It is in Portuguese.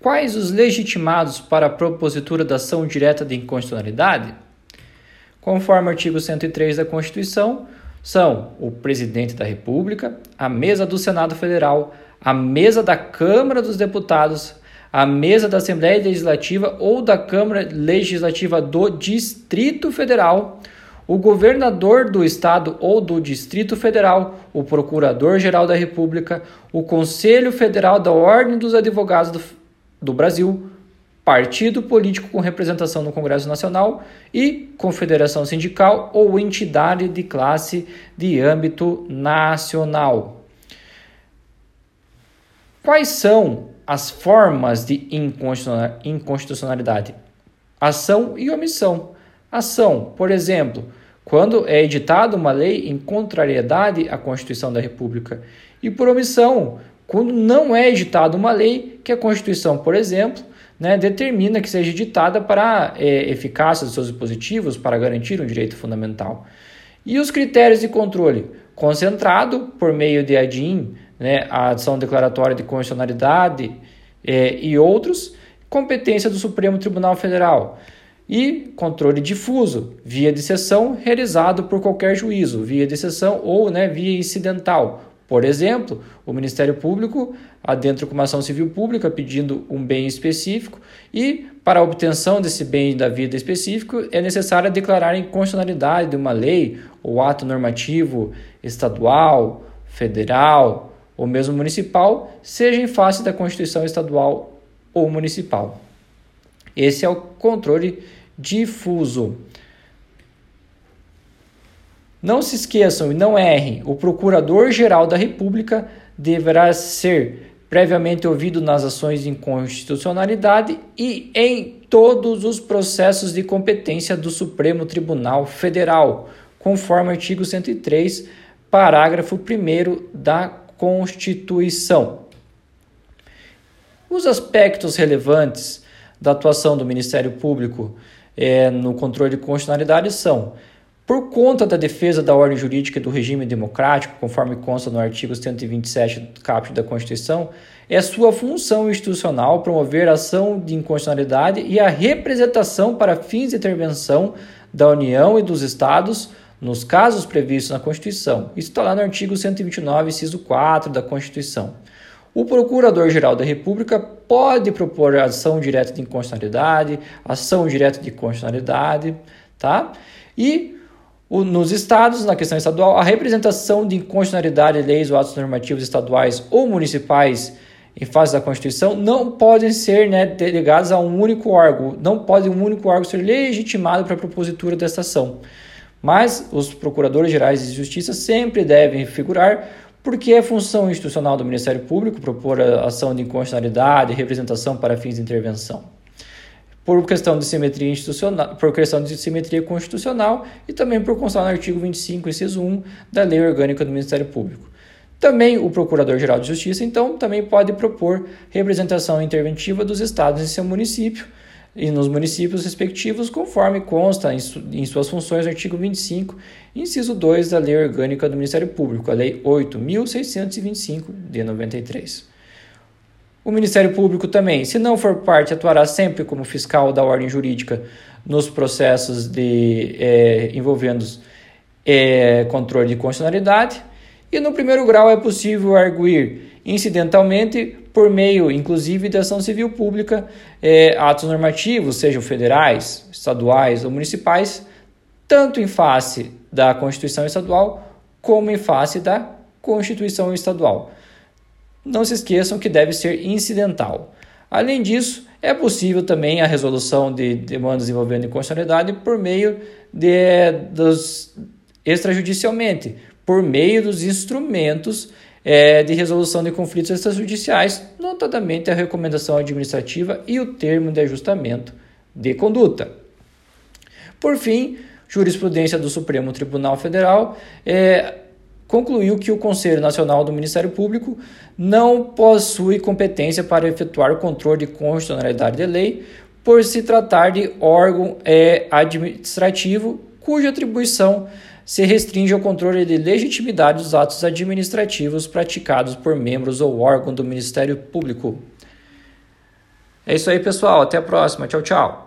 Quais os legitimados para a propositura da ação direta de inconstitucionalidade? Conforme o artigo 103 da Constituição, são o presidente da República, a mesa do Senado Federal, a mesa da Câmara dos Deputados, a mesa da Assembleia Legislativa ou da Câmara Legislativa do Distrito Federal, o governador do estado ou do Distrito Federal, o Procurador-Geral da República, o Conselho Federal da Ordem dos Advogados do, Brasil, partido político com representação no Congresso Nacional e confederação sindical ou entidade de classe de âmbito nacional. Quais são as formas de inconstitucionalidade? Ação e omissão. Ação, por exemplo, quando é editada uma lei em contrariedade à Constituição da República, e por omissão, quando não é editada uma lei que a Constituição, por exemplo, né, determina que seja editada para é, eficácia dos seus dispositivos para garantir um direito fundamental. E os critérios de controle? Concentrado por meio de ADIM, né, a adição declaratória de constitucionalidade é, e outros, competência do Supremo Tribunal Federal e controle difuso, via de sessão realizado por qualquer juízo, via de sessão ou né, via incidental. Por exemplo, o Ministério Público adentra com uma ação civil pública pedindo um bem específico e, para a obtenção desse bem da vida específico, é necessário declarar a inconstitucionalidade de uma lei ou ato normativo estadual, federal ou mesmo municipal, seja em face da Constituição estadual ou municipal. Esse é o controle difuso. Não se esqueçam e não errem: o Procurador-Geral da República deverá ser previamente ouvido nas ações de inconstitucionalidade e em todos os processos de competência do Supremo Tribunal Federal, conforme o artigo 103, parágrafo 1 da Constituição. Os aspectos relevantes da atuação do Ministério Público é, no controle de constitucionalidade são por conta da defesa da ordem jurídica e do regime democrático, conforme consta no artigo 127 do caput da Constituição, é sua função institucional promover a ação de inconstitucionalidade e a representação para fins de intervenção da União e dos Estados nos casos previstos na Constituição. Isso está lá no artigo 129, inciso 4 da Constituição. O Procurador-Geral da República pode propor ação direta de inconstitucionalidade, ação direta de constitucionalidade, tá? E o, nos estados, na questão estadual, a representação de inconstitucionalidade de leis ou atos normativos estaduais ou municipais em fase da Constituição não podem ser né, delegados a um único órgão, não pode um único órgão ser legitimado para a propositura desta ação. Mas os procuradores gerais de justiça sempre devem figurar porque é função institucional do Ministério Público propor a ação de inconstitucionalidade e representação para fins de intervenção. Por questão de simetria institucional, por questão de simetria constitucional e também por constar no artigo 25, inciso 1 da Lei Orgânica do Ministério Público. Também o Procurador-Geral de Justiça, então, também pode propor representação interventiva dos estados em seu município, e nos municípios respectivos, conforme consta em, su em suas funções no artigo 25, inciso 2 da Lei Orgânica do Ministério Público, a Lei 8.625 de 93. O Ministério Público também, se não for parte, atuará sempre como fiscal da ordem jurídica nos processos de, é, envolvendo é, controle de constitucionalidade. E no primeiro grau é possível arguir incidentalmente por meio, inclusive, de ação civil pública, é, atos normativos, sejam federais, estaduais ou municipais, tanto em face da Constituição Estadual como em face da Constituição Estadual. Não se esqueçam que deve ser incidental. Além disso, é possível também a resolução de demandas envolvendo inconstitucionalidade por meio de, dos extrajudicialmente, por meio dos instrumentos é, de resolução de conflitos extrajudiciais, notadamente a recomendação administrativa e o termo de ajustamento de conduta. Por fim, jurisprudência do Supremo Tribunal Federal é, concluiu que o Conselho Nacional do Ministério Público não possui competência para efetuar o controle de constitucionalidade de lei, por se tratar de órgão é, administrativo cuja atribuição se restringe ao controle de legitimidade dos atos administrativos praticados por membros ou órgão do Ministério Público. É isso aí, pessoal. Até a próxima. Tchau, tchau.